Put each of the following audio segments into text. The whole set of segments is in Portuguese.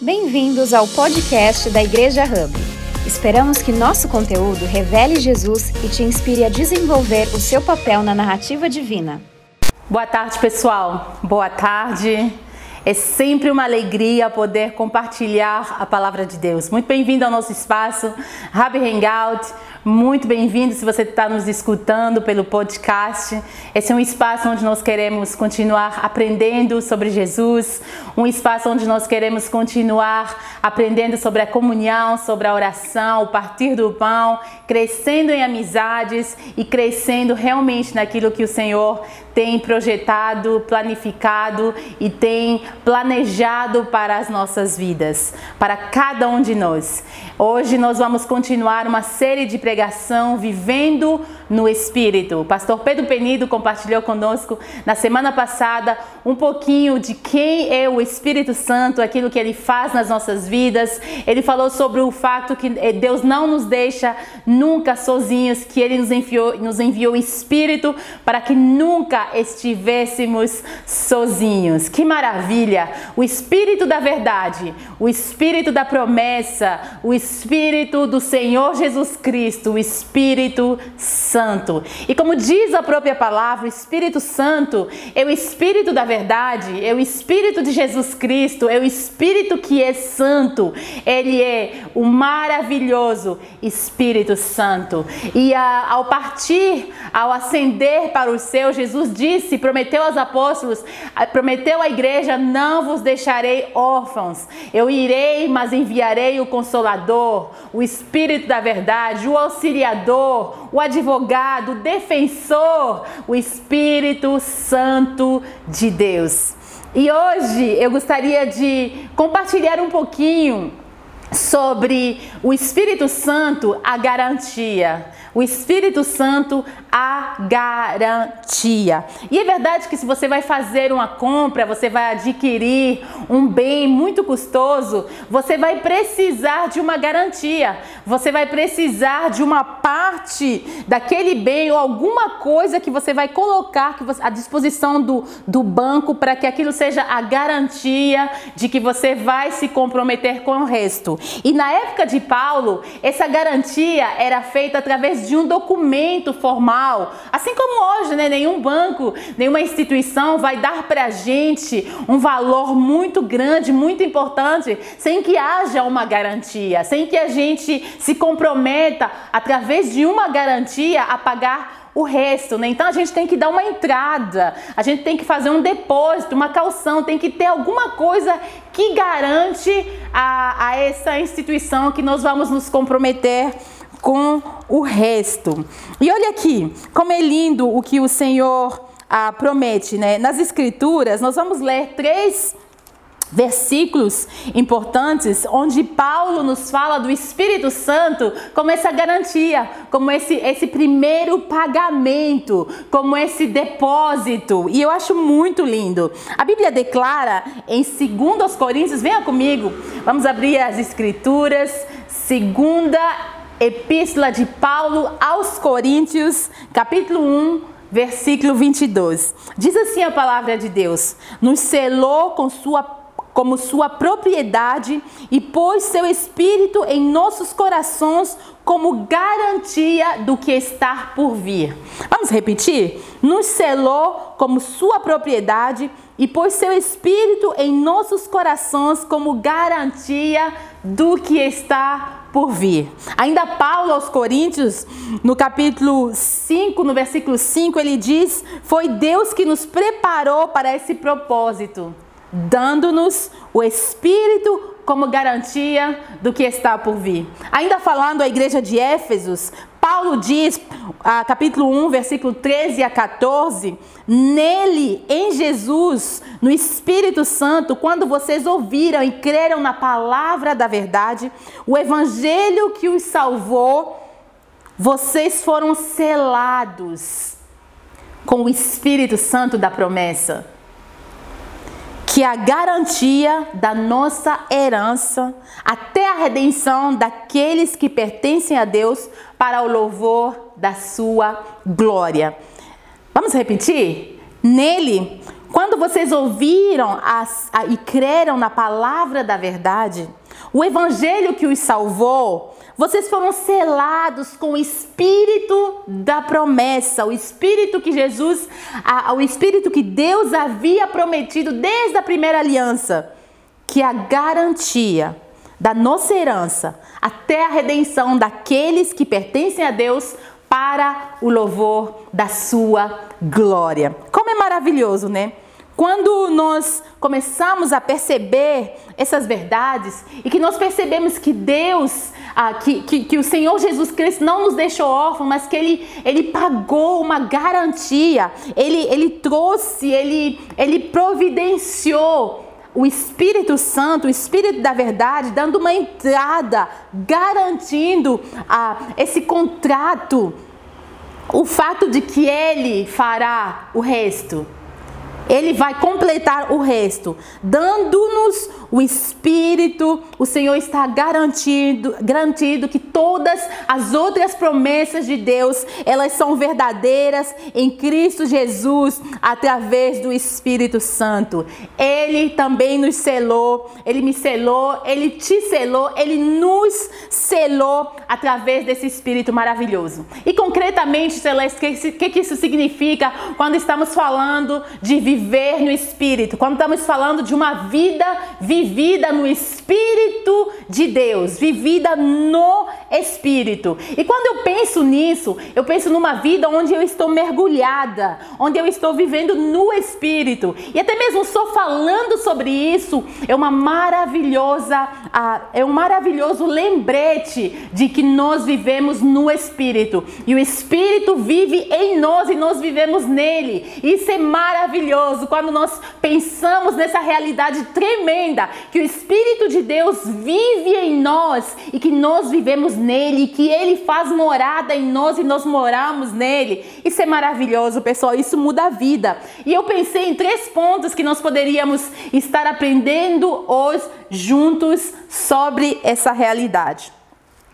Bem-vindos ao podcast da Igreja Hub. Esperamos que nosso conteúdo revele Jesus e te inspire a desenvolver o seu papel na narrativa divina. Boa tarde, pessoal. Boa tarde. É sempre uma alegria poder compartilhar a palavra de Deus. Muito bem-vindo ao nosso espaço, Rabi Hangout. Muito bem-vindo se você está nos escutando pelo podcast. Esse é um espaço onde nós queremos continuar aprendendo sobre Jesus, um espaço onde nós queremos continuar aprendendo sobre a comunhão, sobre a oração, o partir do pão, crescendo em amizades e crescendo realmente naquilo que o Senhor tem projetado, planificado e tem planejado para as nossas vidas, para cada um de nós. Hoje nós vamos continuar uma série de pregação vivendo no Espírito. O pastor Pedro Penido compartilhou conosco na semana passada um pouquinho de quem é o Espírito Santo, aquilo que ele faz nas nossas vidas. Ele falou sobre o fato que eh, Deus não nos deixa nunca sozinhos, que ele nos enviou, nos enviou o Espírito para que nunca estivéssemos sozinhos. Que maravilha! O Espírito da verdade, o Espírito da promessa, o Espírito do Senhor Jesus Cristo, o Espírito Santo. E como diz a própria palavra, o Espírito Santo é o Espírito da verdade, é o Espírito de Jesus Cristo, é o Espírito que é santo. Ele é o maravilhoso Espírito Santo. E a, ao partir, ao ascender para o céu, Jesus disse, prometeu aos apóstolos, prometeu à igreja: Não vos deixarei órfãos. Eu irei, mas enviarei o Consolador, o Espírito da Verdade, o Auxiliador, o Advogado, o Defensor, o Espírito Santo de Deus. E hoje eu gostaria de compartilhar um pouquinho sobre o Espírito Santo, a garantia. O Espírito Santo, a garantia. E é verdade que se você vai fazer uma compra, você vai adquirir um bem muito custoso, você vai precisar de uma garantia. Você vai precisar de uma parte daquele bem ou alguma coisa que você vai colocar à disposição do, do banco para que aquilo seja a garantia de que você vai se comprometer com o resto. E na época de Paulo, essa garantia era feita através de um documento formal. Assim como hoje, né, nenhum banco, nenhuma instituição vai dar para a gente um valor muito grande, muito importante, sem que haja uma garantia, sem que a gente se comprometa através de uma garantia a pagar o resto, né? Então a gente tem que dar uma entrada, a gente tem que fazer um depósito, uma calção, tem que ter alguma coisa que garante a, a essa instituição que nós vamos nos comprometer com o resto. E olha aqui, como é lindo o que o Senhor ah, promete, né? Nas Escrituras, nós vamos ler três versículos importantes onde Paulo nos fala do Espírito Santo como essa garantia, como esse, esse primeiro pagamento, como esse depósito. E eu acho muito lindo. A Bíblia declara em 2 Coríntios, venha comigo, vamos abrir as Escrituras, segunda Epístola de Paulo aos Coríntios, capítulo 1, versículo 22. Diz assim a palavra de Deus: Nos selou com sua como sua propriedade e pôs seu espírito em nossos corações como garantia do que está por vir. Vamos repetir? Nos selou como sua propriedade e pôs seu espírito em nossos corações como garantia do que está por vir. Ainda Paulo aos Coríntios, no capítulo 5, no versículo 5, ele diz: Foi Deus que nos preparou para esse propósito dando-nos o Espírito como garantia do que está por vir. Ainda falando à igreja de Éfesos, Paulo diz, capítulo 1, versículo 13 a 14, nele, em Jesus, no Espírito Santo, quando vocês ouviram e creram na palavra da verdade, o evangelho que os salvou, vocês foram selados com o Espírito Santo da promessa que a garantia da nossa herança até a redenção daqueles que pertencem a Deus para o louvor da sua glória. Vamos repetir? Nele, quando vocês ouviram as, a, e creram na palavra da verdade, o evangelho que os salvou, vocês foram selados com o espírito da promessa, o espírito que Jesus, a, o espírito que Deus havia prometido desde a primeira aliança, que é a garantia da nossa herança até a redenção daqueles que pertencem a Deus para o louvor da sua glória. Como é maravilhoso, né? Quando nós começamos a perceber essas verdades e que nós percebemos que Deus, ah, que, que, que, o Senhor Jesus Cristo não nos deixou órfãos, mas que Ele, ele pagou uma garantia, Ele, ele trouxe, ele, ele providenciou o Espírito Santo, o Espírito da verdade, dando uma entrada, garantindo ah, esse contrato, o fato de que Ele fará o resto. Ele vai completar o resto, dando-nos o Espírito. O Senhor está garantido, garantido que todas as outras promessas de Deus, elas são verdadeiras em Cristo Jesus, através do Espírito Santo. Ele também nos selou, ele me selou, ele te selou, ele nos selou através desse Espírito maravilhoso. E concretamente, Celeste, o que, que, isso significa quando estamos falando de viver? Viver no Espírito, quando estamos falando de uma vida vivida no Espírito de Deus, vivida no Espírito. E quando eu penso nisso, eu penso numa vida onde eu estou mergulhada, onde eu estou vivendo no Espírito. E até mesmo só falando sobre isso é uma maravilhosa, é um maravilhoso lembrete de que nós vivemos no Espírito. E o Espírito vive em nós e nós vivemos nele. Isso é maravilhoso quando nós pensamos nessa realidade tremenda que o Espírito de Deus vive em nós e que nós vivemos nele, que ele faz morada em nós e nós moramos nele. Isso é maravilhoso, pessoal. Isso muda a vida. E eu pensei em três pontos que nós poderíamos estar aprendendo hoje juntos sobre essa realidade.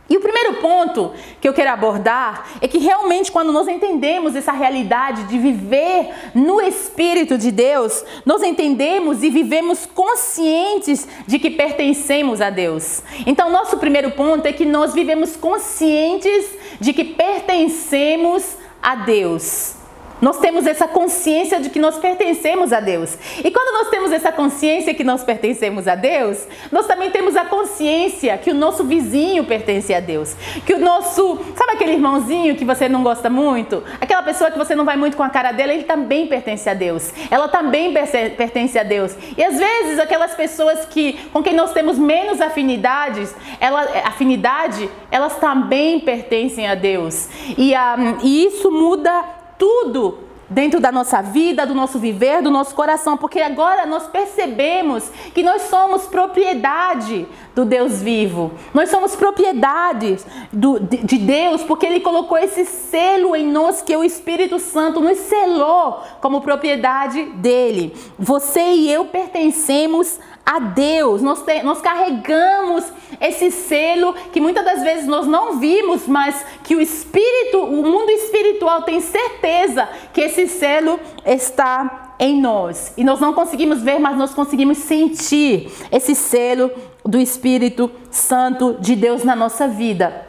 E o primeiro ponto que eu quero abordar é que realmente, quando nós entendemos essa realidade de viver no Espírito de Deus, nós entendemos e vivemos conscientes de que pertencemos a Deus. Então, nosso primeiro ponto é que nós vivemos conscientes de que pertencemos a Deus. Nós temos essa consciência de que nós pertencemos a Deus. E quando nós temos essa consciência que nós pertencemos a Deus, nós também temos a consciência que o nosso vizinho pertence a Deus. Que o nosso, sabe aquele irmãozinho que você não gosta muito? Aquela pessoa que você não vai muito com a cara dela, ele também pertence a Deus. Ela também pertence a Deus. E às vezes aquelas pessoas que com quem nós temos menos afinidades, ela, afinidade, elas também pertencem a Deus. E, um, ah, e isso muda tudo dentro da nossa vida, do nosso viver, do nosso coração, porque agora nós percebemos que nós somos propriedade do Deus vivo. Nós somos propriedade do, de, de Deus, porque Ele colocou esse selo em nós, que o Espírito Santo, nos selou como propriedade dele. Você e eu pertencemos a Deus, nós, te, nós carregamos esse selo que muitas das vezes nós não vimos, mas que o espírito, o mundo espiritual tem certeza que esse selo está em nós. E nós não conseguimos ver, mas nós conseguimos sentir esse selo do Espírito Santo de Deus na nossa vida.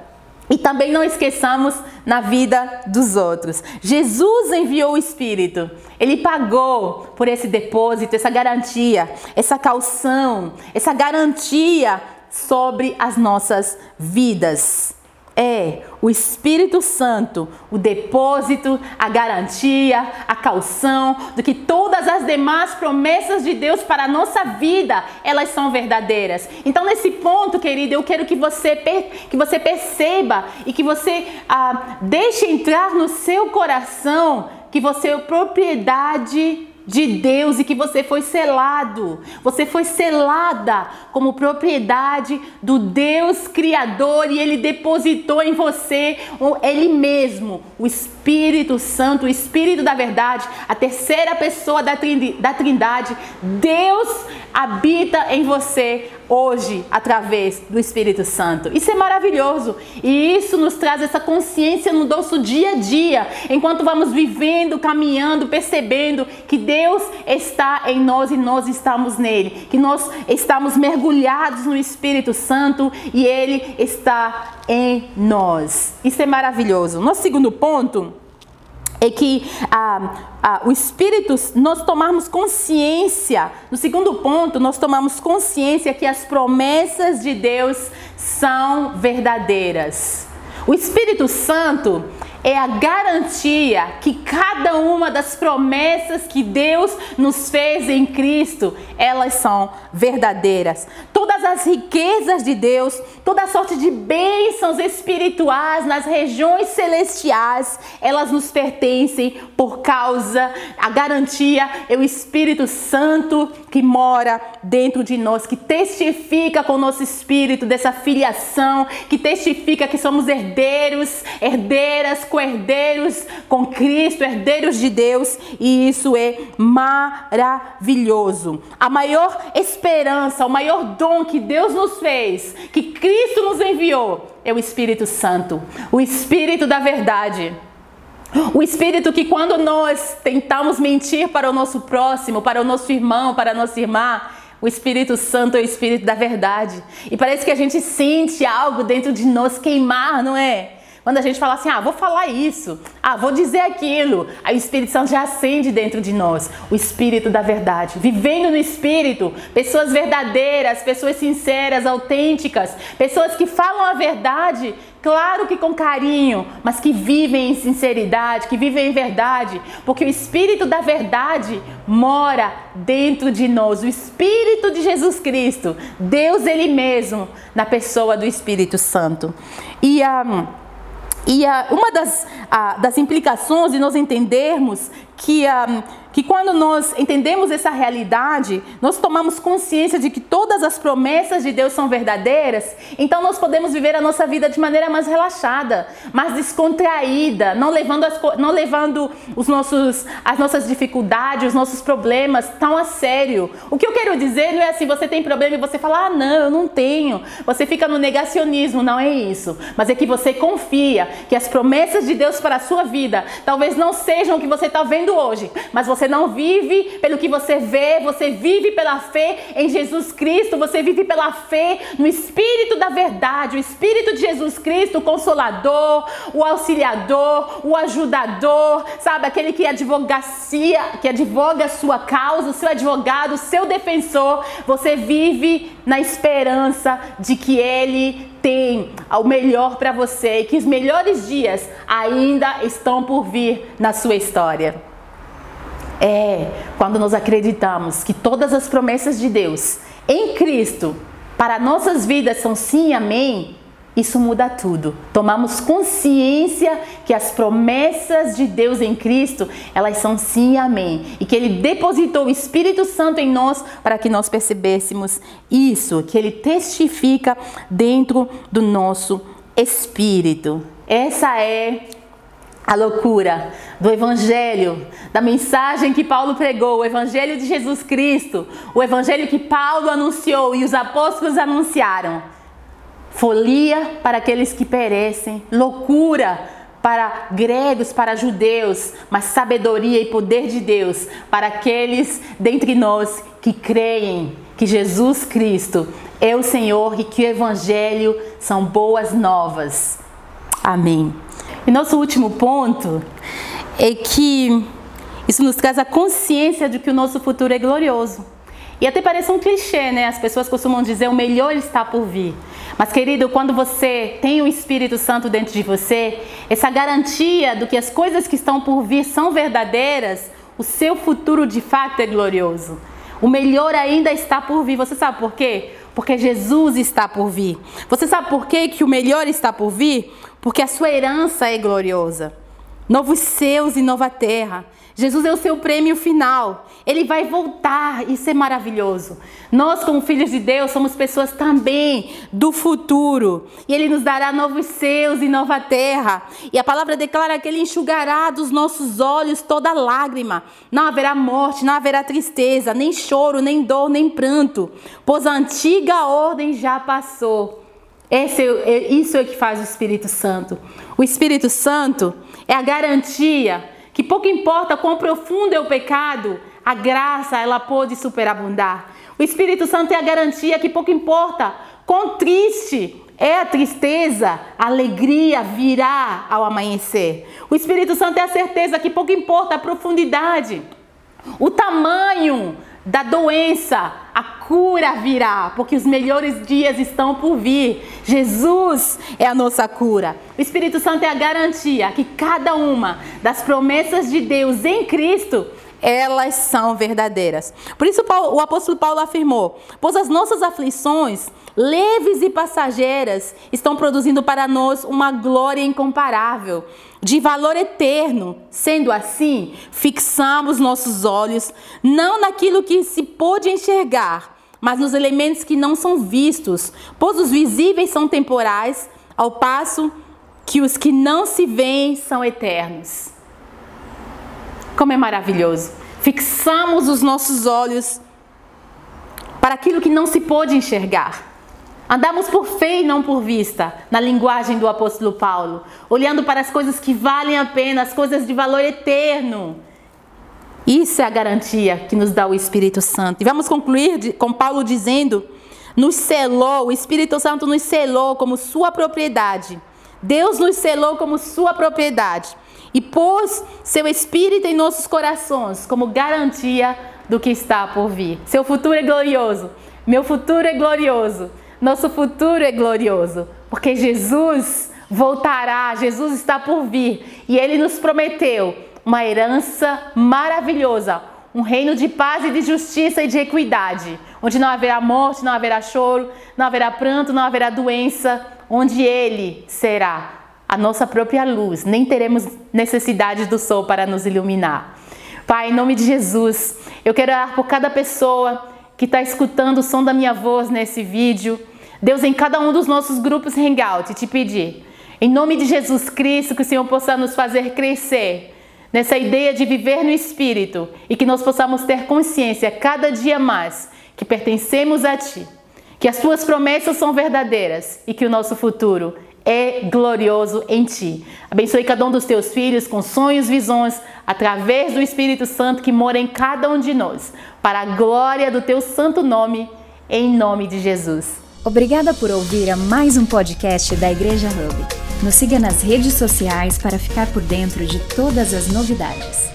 E também não esqueçamos na vida dos outros. Jesus enviou o Espírito. Ele pagou por esse depósito, essa garantia, essa calção, essa garantia sobre as nossas vidas é o Espírito Santo, o depósito, a garantia, a calção do que todas as demais promessas de Deus para a nossa vida, elas são verdadeiras. Então, nesse ponto, querido, eu quero que você, que você perceba e que você ah, deixe entrar no seu coração que você é propriedade de Deus e que você foi selado. Você foi selada como propriedade do Deus Criador e Ele depositou em você Ele mesmo, o Espírito Santo, o Espírito da verdade, a terceira pessoa da Trindade. Deus habita em você hoje através do Espírito Santo. Isso é maravilhoso e isso nos traz essa consciência no nosso dia a dia, enquanto vamos vivendo, caminhando, percebendo que Deus está em nós e nós estamos nele, que nós estamos mergulhados no Espírito Santo e ele está em nós. Isso é maravilhoso. Nosso segundo ponto é que ah, ah, o Espírito, nós tomarmos consciência, no segundo ponto, nós tomamos consciência que as promessas de Deus são verdadeiras. O Espírito Santo, é a garantia que cada uma das promessas que Deus nos fez em Cristo, elas são verdadeiras. Todas as riquezas de Deus, toda sorte de bênçãos espirituais nas regiões celestiais, elas nos pertencem por causa, a garantia é o Espírito Santo que mora dentro de nós, que testifica com o nosso espírito dessa filiação, que testifica que somos herdeiros, herdeiras, co-herdeiros com Cristo, herdeiros de Deus, e isso é maravilhoso. A maior esperança, o maior dom que Deus nos fez, que Cristo nos enviou, é o Espírito Santo, o Espírito da verdade. O espírito que, quando nós tentamos mentir para o nosso próximo, para o nosso irmão, para a nossa irmã, o Espírito Santo é o Espírito da verdade. E parece que a gente sente algo dentro de nós queimar, não é? Quando a gente fala assim, ah, vou falar isso, ah, vou dizer aquilo, aí o Espírito Santo já acende dentro de nós, o Espírito da verdade. Vivendo no Espírito, pessoas verdadeiras, pessoas sinceras, autênticas, pessoas que falam a verdade, claro que com carinho, mas que vivem em sinceridade, que vivem em verdade, porque o Espírito da verdade mora dentro de nós, o Espírito de Jesus Cristo, Deus Ele mesmo, na pessoa do Espírito Santo. E a. Um, e uma das, das implicações de nós entendermos que, um, que quando nós entendemos essa realidade, nós tomamos consciência de que todas as promessas de Deus são verdadeiras, então nós podemos viver a nossa vida de maneira mais relaxada, mais descontraída, não levando, as, não levando os nossos, as nossas dificuldades, os nossos problemas tão a sério. O que eu quero dizer não é assim, você tem problema e você fala, ah, não, eu não tenho. Você fica no negacionismo, não é isso. Mas é que você confia que as promessas de Deus para a sua vida talvez não sejam o que você está vendo hoje, mas você não vive pelo que você vê, você vive pela fé em Jesus Cristo, você vive pela fé no Espírito da verdade, o Espírito de Jesus Cristo, o Consolador, o Auxiliador, o Ajudador, sabe, aquele que advogacia, que advoga a sua causa, o seu advogado, o seu defensor. Você vive na esperança de que Ele tem o melhor para você e que os melhores dias ainda estão por vir na sua história. É quando nós acreditamos que todas as promessas de Deus em Cristo para nossas vidas são sim amém, isso muda tudo. Tomamos consciência que as promessas de Deus em Cristo, elas são sim amém. E que Ele depositou o Espírito Santo em nós para que nós percebêssemos isso, que Ele testifica dentro do nosso espírito. Essa é a loucura do Evangelho, da mensagem que Paulo pregou, o Evangelho de Jesus Cristo, o Evangelho que Paulo anunciou e os apóstolos anunciaram. Folia para aqueles que perecem, loucura para gregos, para judeus, mas sabedoria e poder de Deus para aqueles dentre nós que creem que Jesus Cristo é o Senhor e que o Evangelho são boas novas. Amém. E nosso último ponto é que isso nos traz a consciência de que o nosso futuro é glorioso. E até parece um clichê, né? As pessoas costumam dizer o melhor está por vir. Mas, querido, quando você tem o Espírito Santo dentro de você, essa garantia do que as coisas que estão por vir são verdadeiras, o seu futuro de fato é glorioso. O melhor ainda está por vir. Você sabe por quê? Porque Jesus está por vir. Você sabe por quê que o melhor está por vir? Porque a sua herança é gloriosa. Novos céus e nova terra. Jesus é o seu prêmio final. Ele vai voltar. Isso é maravilhoso. Nós, como filhos de Deus, somos pessoas também do futuro. E Ele nos dará novos céus e nova terra. E a palavra declara que Ele enxugará dos nossos olhos toda lágrima. Não haverá morte, não haverá tristeza, nem choro, nem dor, nem pranto. Pois a antiga ordem já passou. Esse é, é isso é o que faz o Espírito Santo. O Espírito Santo é a garantia que pouco importa quão profundo é o pecado, a graça ela pode superabundar. O Espírito Santo é a garantia que pouco importa quão triste é a tristeza, a alegria virá ao amanhecer. O Espírito Santo é a certeza que pouco importa a profundidade, o tamanho da doença, cura virá, porque os melhores dias estão por vir. Jesus é a nossa cura. O Espírito Santo é a garantia que cada uma das promessas de Deus em Cristo elas são verdadeiras. Por isso o apóstolo Paulo afirmou: Pois as nossas aflições, leves e passageiras, estão produzindo para nós uma glória incomparável, de valor eterno. Sendo assim, fixamos nossos olhos não naquilo que se pôde enxergar, mas nos elementos que não são vistos, pois os visíveis são temporais, ao passo que os que não se veem são eternos. Como é maravilhoso. Fixamos os nossos olhos para aquilo que não se pôde enxergar. Andamos por fé e não por vista, na linguagem do apóstolo Paulo, olhando para as coisas que valem a pena, as coisas de valor eterno. Isso é a garantia que nos dá o Espírito Santo. E vamos concluir com Paulo dizendo: nos selou, o Espírito Santo nos selou como sua propriedade. Deus nos selou como sua propriedade e pôs seu Espírito em nossos corações como garantia do que está por vir. Seu futuro é glorioso, meu futuro é glorioso, nosso futuro é glorioso, porque Jesus voltará, Jesus está por vir e ele nos prometeu uma herança maravilhosa, um reino de paz e de justiça e de equidade, onde não haverá morte, não haverá choro, não haverá pranto, não haverá doença, onde ele será a nossa própria luz, nem teremos necessidade do sol para nos iluminar. Pai, em nome de Jesus, eu quero orar por cada pessoa que está escutando o som da minha voz nesse vídeo. Deus, em cada um dos nossos grupos Hangout, te pedir, em nome de Jesus Cristo, que o Senhor possa nos fazer crescer nessa ideia de viver no Espírito e que nós possamos ter consciência cada dia mais que pertencemos a Ti, que as Tuas promessas são verdadeiras e que o nosso futuro é glorioso em ti. Abençoe cada um dos teus filhos com sonhos, visões, através do Espírito Santo que mora em cada um de nós, para a glória do teu santo nome, em nome de Jesus. Obrigada por ouvir a mais um podcast da Igreja Hub. Nos siga nas redes sociais para ficar por dentro de todas as novidades.